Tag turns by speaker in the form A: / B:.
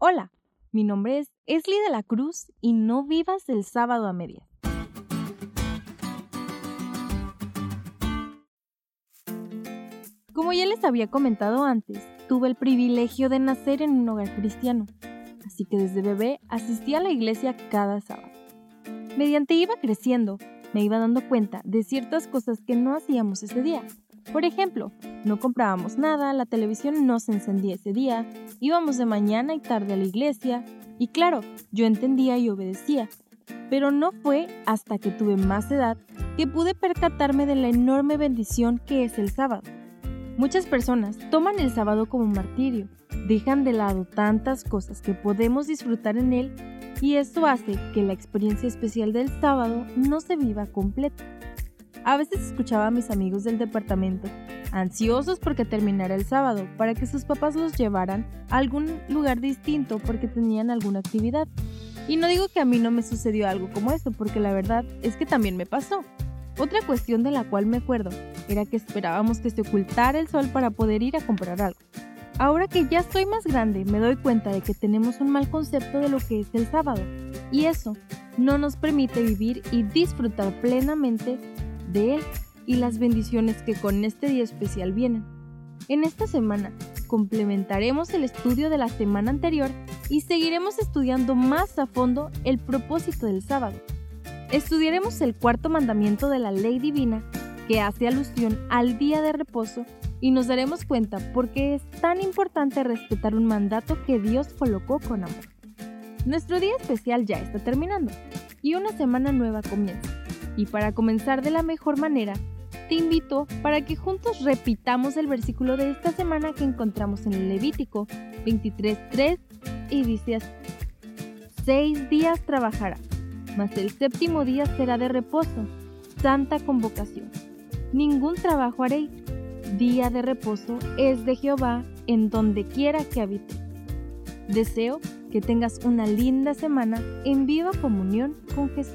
A: Hola, mi nombre es Esli de la Cruz y no vivas el sábado a medias. Como ya les había comentado antes, tuve el privilegio de nacer en un hogar cristiano, así que desde bebé asistí a la iglesia cada sábado. Mediante iba creciendo, me iba dando cuenta de ciertas cosas que no hacíamos ese día. Por ejemplo, no comprábamos nada, la televisión no se encendía ese día, íbamos de mañana y tarde a la iglesia, y claro, yo entendía y obedecía. Pero no fue hasta que tuve más edad que pude percatarme de la enorme bendición que es el sábado. Muchas personas toman el sábado como un martirio, dejan de lado tantas cosas que podemos disfrutar en él y eso hace que la experiencia especial del sábado no se viva completa. A veces escuchaba a mis amigos del departamento, ansiosos porque terminara el sábado, para que sus papás los llevaran a algún lugar distinto porque tenían alguna actividad. Y no digo que a mí no me sucedió algo como eso, porque la verdad es que también me pasó. Otra cuestión de la cual me acuerdo era que esperábamos que se ocultara el sol para poder ir a comprar algo. Ahora que ya estoy más grande, me doy cuenta de que tenemos un mal concepto de lo que es el sábado, y eso no nos permite vivir y disfrutar plenamente de él y las bendiciones que con este día especial vienen. En esta semana complementaremos el estudio de la semana anterior y seguiremos estudiando más a fondo el propósito del sábado. Estudiaremos el cuarto mandamiento de la ley divina que hace alusión al día de reposo y nos daremos cuenta por qué es tan importante respetar un mandato que Dios colocó con amor. Nuestro día especial ya está terminando y una semana nueva comienza. Y para comenzar de la mejor manera, te invito para que juntos repitamos el versículo de esta semana que encontramos en el Levítico 23.3 y dice así, seis días trabajará mas el séptimo día será de reposo, santa convocación. Ningún trabajo haréis. Día de reposo es de Jehová en donde quiera que habite. Deseo que tengas una linda semana en viva comunión con Jesús.